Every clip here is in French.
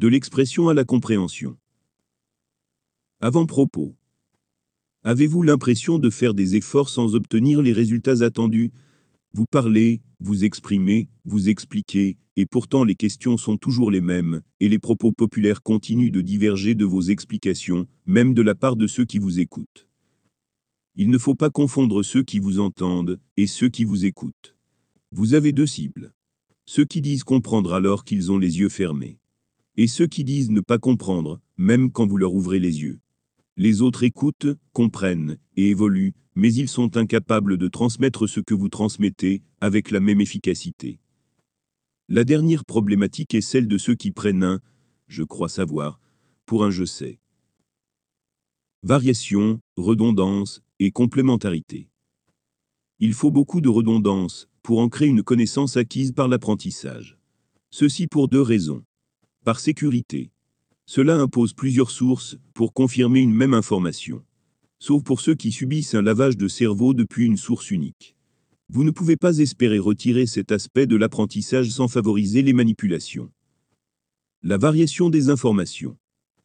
De l'expression à la compréhension. Avant-propos. Avez-vous l'impression de faire des efforts sans obtenir les résultats attendus? Vous parlez, vous exprimez, vous expliquez, et pourtant les questions sont toujours les mêmes, et les propos populaires continuent de diverger de vos explications, même de la part de ceux qui vous écoutent. Il ne faut pas confondre ceux qui vous entendent et ceux qui vous écoutent. Vous avez deux cibles. Ceux qui disent comprendre alors qu'ils ont les yeux fermés. Et ceux qui disent ne pas comprendre, même quand vous leur ouvrez les yeux. Les autres écoutent, comprennent et évoluent, mais ils sont incapables de transmettre ce que vous transmettez avec la même efficacité. La dernière problématique est celle de ceux qui prennent un je crois savoir pour un je sais. Variation, redondance et complémentarité. Il faut beaucoup de redondance pour ancrer une connaissance acquise par l'apprentissage. Ceci pour deux raisons. Par sécurité. Cela impose plusieurs sources pour confirmer une même information. Sauf pour ceux qui subissent un lavage de cerveau depuis une source unique. Vous ne pouvez pas espérer retirer cet aspect de l'apprentissage sans favoriser les manipulations. La variation des informations.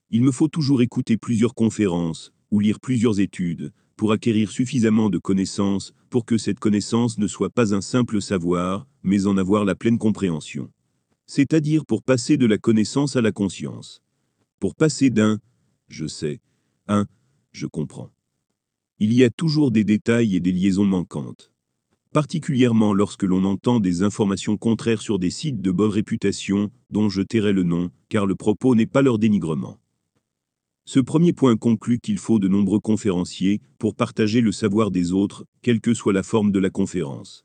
Il me faut toujours écouter plusieurs conférences ou lire plusieurs études pour acquérir suffisamment de connaissances pour que cette connaissance ne soit pas un simple savoir, mais en avoir la pleine compréhension c'est-à-dire pour passer de la connaissance à la conscience. Pour passer d'un je sais, un je comprends. Il y a toujours des détails et des liaisons manquantes. Particulièrement lorsque l'on entend des informations contraires sur des sites de bonne réputation, dont je tairai le nom, car le propos n'est pas leur dénigrement. Ce premier point conclut qu'il faut de nombreux conférenciers pour partager le savoir des autres, quelle que soit la forme de la conférence.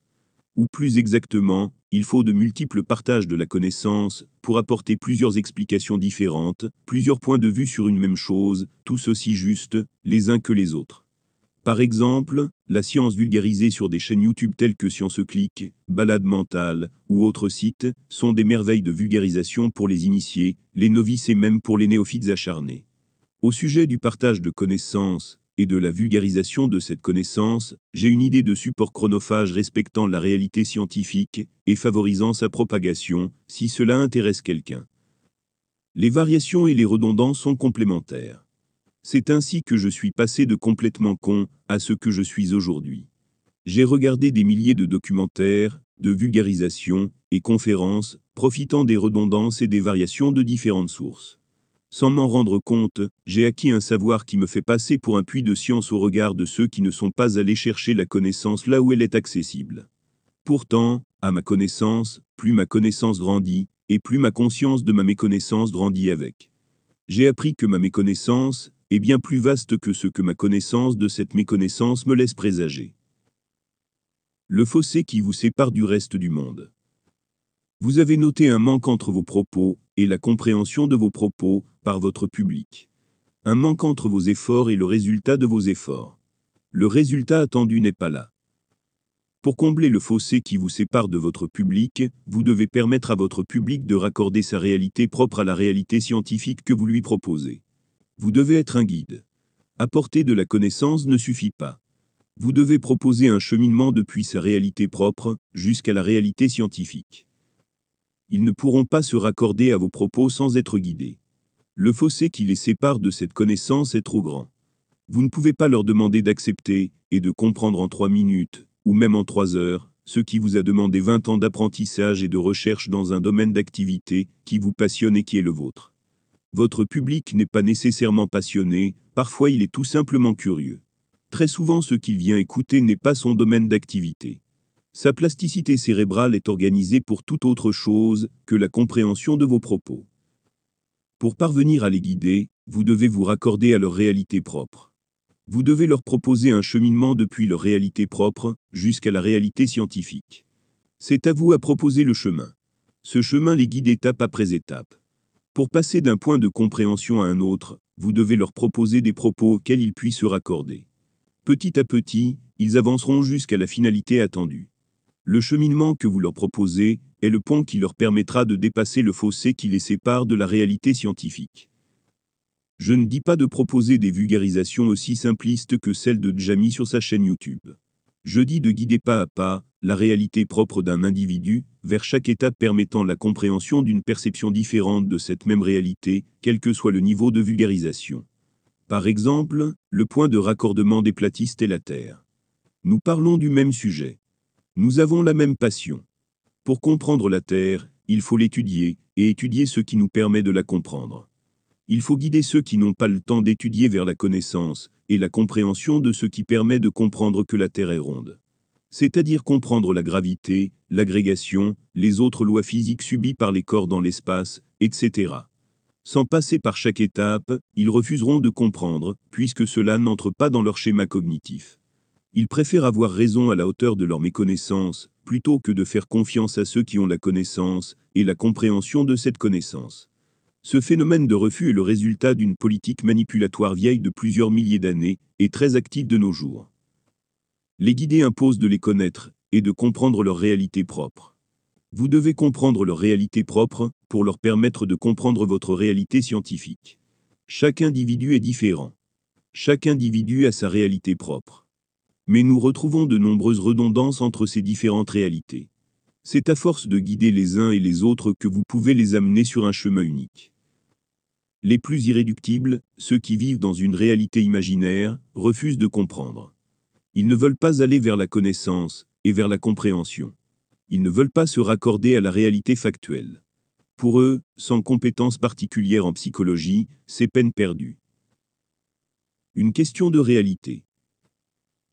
Ou plus exactement, il faut de multiples partages de la connaissance pour apporter plusieurs explications différentes, plusieurs points de vue sur une même chose, tous aussi justes, les uns que les autres. Par exemple, la science vulgarisée sur des chaînes YouTube telles que Science Click, Balade Mentale ou autres sites sont des merveilles de vulgarisation pour les initiés, les novices et même pour les néophytes acharnés. Au sujet du partage de connaissances, et de la vulgarisation de cette connaissance, j'ai une idée de support chronophage respectant la réalité scientifique et favorisant sa propagation, si cela intéresse quelqu'un. Les variations et les redondances sont complémentaires. C'est ainsi que je suis passé de complètement con à ce que je suis aujourd'hui. J'ai regardé des milliers de documentaires, de vulgarisation et conférences, profitant des redondances et des variations de différentes sources. Sans m'en rendre compte, j'ai acquis un savoir qui me fait passer pour un puits de science au regard de ceux qui ne sont pas allés chercher la connaissance là où elle est accessible. Pourtant, à ma connaissance, plus ma connaissance grandit, et plus ma conscience de ma méconnaissance grandit avec. J'ai appris que ma méconnaissance est bien plus vaste que ce que ma connaissance de cette méconnaissance me laisse présager. Le fossé qui vous sépare du reste du monde. Vous avez noté un manque entre vos propos et la compréhension de vos propos par votre public. Un manque entre vos efforts et le résultat de vos efforts. Le résultat attendu n'est pas là. Pour combler le fossé qui vous sépare de votre public, vous devez permettre à votre public de raccorder sa réalité propre à la réalité scientifique que vous lui proposez. Vous devez être un guide. Apporter de la connaissance ne suffit pas. Vous devez proposer un cheminement depuis sa réalité propre jusqu'à la réalité scientifique ils ne pourront pas se raccorder à vos propos sans être guidés. Le fossé qui les sépare de cette connaissance est trop grand. Vous ne pouvez pas leur demander d'accepter et de comprendre en trois minutes, ou même en trois heures, ce qui vous a demandé 20 ans d'apprentissage et de recherche dans un domaine d'activité qui vous passionne et qui est le vôtre. Votre public n'est pas nécessairement passionné, parfois il est tout simplement curieux. Très souvent ce qu'il vient écouter n'est pas son domaine d'activité. Sa plasticité cérébrale est organisée pour toute autre chose que la compréhension de vos propos. Pour parvenir à les guider, vous devez vous raccorder à leur réalité propre. Vous devez leur proposer un cheminement depuis leur réalité propre jusqu'à la réalité scientifique. C'est à vous à proposer le chemin. Ce chemin les guide étape après étape. Pour passer d'un point de compréhension à un autre, vous devez leur proposer des propos auxquels ils puissent se raccorder. Petit à petit, ils avanceront jusqu'à la finalité attendue. Le cheminement que vous leur proposez est le pont qui leur permettra de dépasser le fossé qui les sépare de la réalité scientifique. Je ne dis pas de proposer des vulgarisations aussi simplistes que celles de Djami sur sa chaîne YouTube. Je dis de guider pas à pas la réalité propre d'un individu vers chaque étape permettant la compréhension d'une perception différente de cette même réalité, quel que soit le niveau de vulgarisation. Par exemple, le point de raccordement des platistes et la Terre. Nous parlons du même sujet. Nous avons la même passion. Pour comprendre la Terre, il faut l'étudier, et étudier ce qui nous permet de la comprendre. Il faut guider ceux qui n'ont pas le temps d'étudier vers la connaissance et la compréhension de ce qui permet de comprendre que la Terre est ronde. C'est-à-dire comprendre la gravité, l'agrégation, les autres lois physiques subies par les corps dans l'espace, etc. Sans passer par chaque étape, ils refuseront de comprendre, puisque cela n'entre pas dans leur schéma cognitif. Ils préfèrent avoir raison à la hauteur de leur méconnaissance, plutôt que de faire confiance à ceux qui ont la connaissance et la compréhension de cette connaissance. Ce phénomène de refus est le résultat d'une politique manipulatoire vieille de plusieurs milliers d'années et très active de nos jours. Les guider imposent de les connaître et de comprendre leur réalité propre. Vous devez comprendre leur réalité propre pour leur permettre de comprendre votre réalité scientifique. Chaque individu est différent. Chaque individu a sa réalité propre. Mais nous retrouvons de nombreuses redondances entre ces différentes réalités. C'est à force de guider les uns et les autres que vous pouvez les amener sur un chemin unique. Les plus irréductibles, ceux qui vivent dans une réalité imaginaire, refusent de comprendre. Ils ne veulent pas aller vers la connaissance et vers la compréhension. Ils ne veulent pas se raccorder à la réalité factuelle. Pour eux, sans compétence particulière en psychologie, c'est peine perdue. Une question de réalité.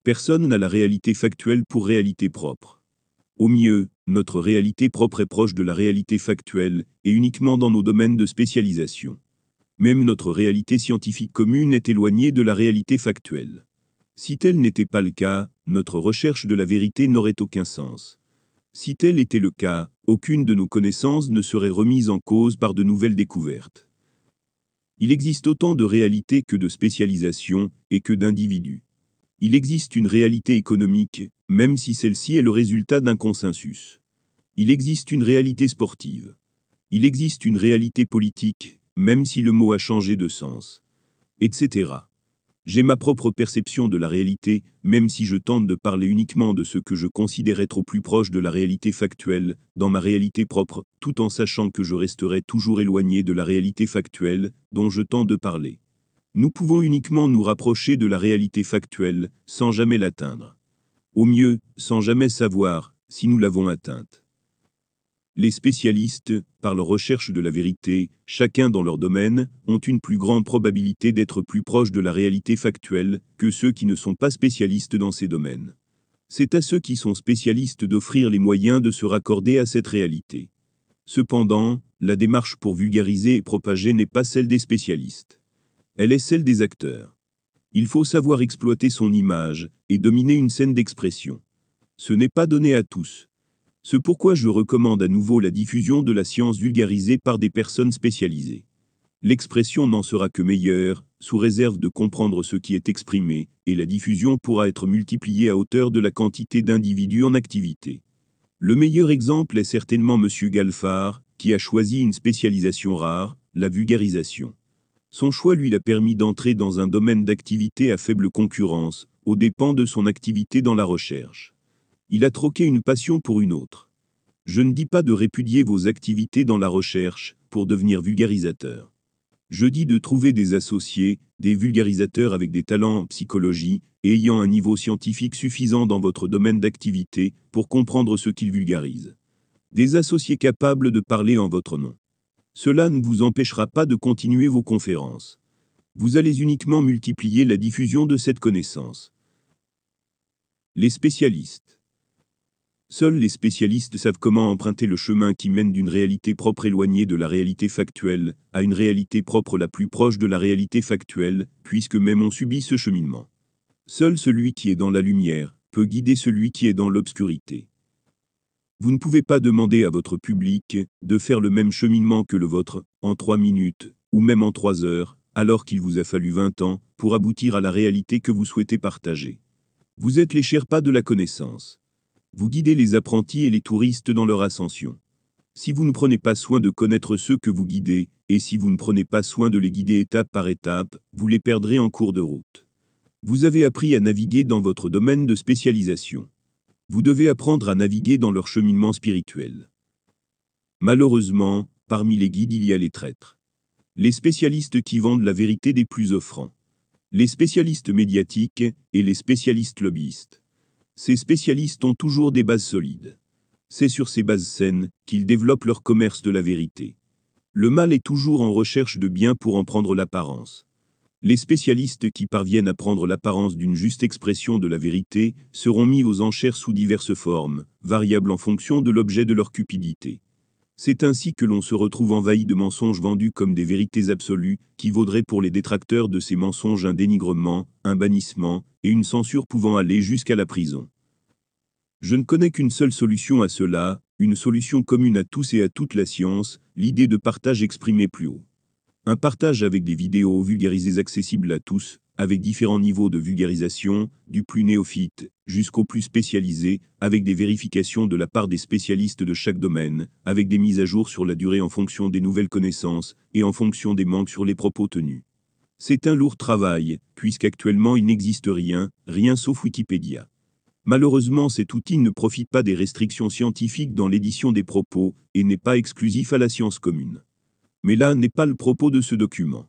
Personne n'a la réalité factuelle pour réalité propre. Au mieux, notre réalité propre est proche de la réalité factuelle, et uniquement dans nos domaines de spécialisation. Même notre réalité scientifique commune est éloignée de la réalité factuelle. Si tel n'était pas le cas, notre recherche de la vérité n'aurait aucun sens. Si tel était le cas, aucune de nos connaissances ne serait remise en cause par de nouvelles découvertes. Il existe autant de réalités que de spécialisations, et que d'individus. Il existe une réalité économique, même si celle-ci est le résultat d'un consensus. Il existe une réalité sportive. Il existe une réalité politique, même si le mot a changé de sens. Etc. J'ai ma propre perception de la réalité, même si je tente de parler uniquement de ce que je considère être au plus proche de la réalité factuelle, dans ma réalité propre, tout en sachant que je resterai toujours éloigné de la réalité factuelle, dont je tente de parler. Nous pouvons uniquement nous rapprocher de la réalité factuelle, sans jamais l'atteindre au mieux, sans jamais savoir si nous l'avons atteinte. Les spécialistes, par leur recherche de la vérité, chacun dans leur domaine, ont une plus grande probabilité d'être plus proches de la réalité factuelle que ceux qui ne sont pas spécialistes dans ces domaines. C'est à ceux qui sont spécialistes d'offrir les moyens de se raccorder à cette réalité. Cependant, la démarche pour vulgariser et propager n'est pas celle des spécialistes. Elle est celle des acteurs. Il faut savoir exploiter son image et dominer une scène d'expression. Ce n'est pas donné à tous. C'est pourquoi je recommande à nouveau la diffusion de la science vulgarisée par des personnes spécialisées. L'expression n'en sera que meilleure, sous réserve de comprendre ce qui est exprimé, et la diffusion pourra être multipliée à hauteur de la quantité d'individus en activité. Le meilleur exemple est certainement M. Galfard, qui a choisi une spécialisation rare, la vulgarisation. Son choix lui a permis d'entrer dans un domaine d'activité à faible concurrence, aux dépens de son activité dans la recherche. Il a troqué une passion pour une autre. Je ne dis pas de répudier vos activités dans la recherche pour devenir vulgarisateur. Je dis de trouver des associés, des vulgarisateurs avec des talents en psychologie et ayant un niveau scientifique suffisant dans votre domaine d'activité pour comprendre ce qu'ils vulgarisent. Des associés capables de parler en votre nom. Cela ne vous empêchera pas de continuer vos conférences. Vous allez uniquement multiplier la diffusion de cette connaissance. Les spécialistes. Seuls les spécialistes savent comment emprunter le chemin qui mène d'une réalité propre éloignée de la réalité factuelle à une réalité propre la plus proche de la réalité factuelle, puisque même on subit ce cheminement. Seul celui qui est dans la lumière peut guider celui qui est dans l'obscurité. Vous ne pouvez pas demander à votre public de faire le même cheminement que le vôtre, en trois minutes, ou même en trois heures, alors qu'il vous a fallu vingt ans, pour aboutir à la réalité que vous souhaitez partager. Vous êtes les Sherpas de la connaissance. Vous guidez les apprentis et les touristes dans leur ascension. Si vous ne prenez pas soin de connaître ceux que vous guidez, et si vous ne prenez pas soin de les guider étape par étape, vous les perdrez en cours de route. Vous avez appris à naviguer dans votre domaine de spécialisation. Vous devez apprendre à naviguer dans leur cheminement spirituel. Malheureusement, parmi les guides il y a les traîtres. Les spécialistes qui vendent la vérité des plus offrants. Les spécialistes médiatiques et les spécialistes lobbyistes. Ces spécialistes ont toujours des bases solides. C'est sur ces bases saines qu'ils développent leur commerce de la vérité. Le mal est toujours en recherche de bien pour en prendre l'apparence. Les spécialistes qui parviennent à prendre l'apparence d'une juste expression de la vérité seront mis aux enchères sous diverses formes, variables en fonction de l'objet de leur cupidité. C'est ainsi que l'on se retrouve envahi de mensonges vendus comme des vérités absolues, qui vaudraient pour les détracteurs de ces mensonges un dénigrement, un bannissement, et une censure pouvant aller jusqu'à la prison. Je ne connais qu'une seule solution à cela, une solution commune à tous et à toute la science, l'idée de partage exprimée plus haut. Un partage avec des vidéos vulgarisées accessibles à tous, avec différents niveaux de vulgarisation, du plus néophyte jusqu'au plus spécialisé, avec des vérifications de la part des spécialistes de chaque domaine, avec des mises à jour sur la durée en fonction des nouvelles connaissances et en fonction des manques sur les propos tenus. C'est un lourd travail, puisqu'actuellement il n'existe rien, rien sauf Wikipédia. Malheureusement cet outil ne profite pas des restrictions scientifiques dans l'édition des propos, et n'est pas exclusif à la science commune. Mais là n'est pas le propos de ce document.